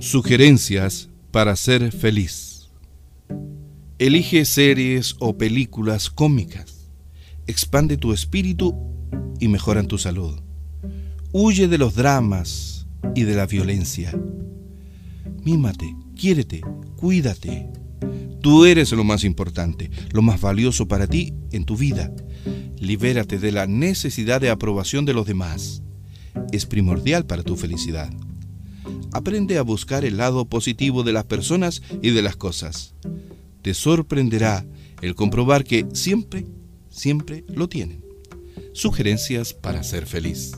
Sugerencias para ser feliz. Elige series o películas cómicas. Expande tu espíritu y mejoran tu salud. Huye de los dramas y de la violencia. Mímate, quiérete, cuídate. Tú eres lo más importante, lo más valioso para ti en tu vida. Libérate de la necesidad de aprobación de los demás. Es primordial para tu felicidad. Aprende a buscar el lado positivo de las personas y de las cosas. Te sorprenderá el comprobar que siempre, siempre lo tienen. Sugerencias para ser feliz.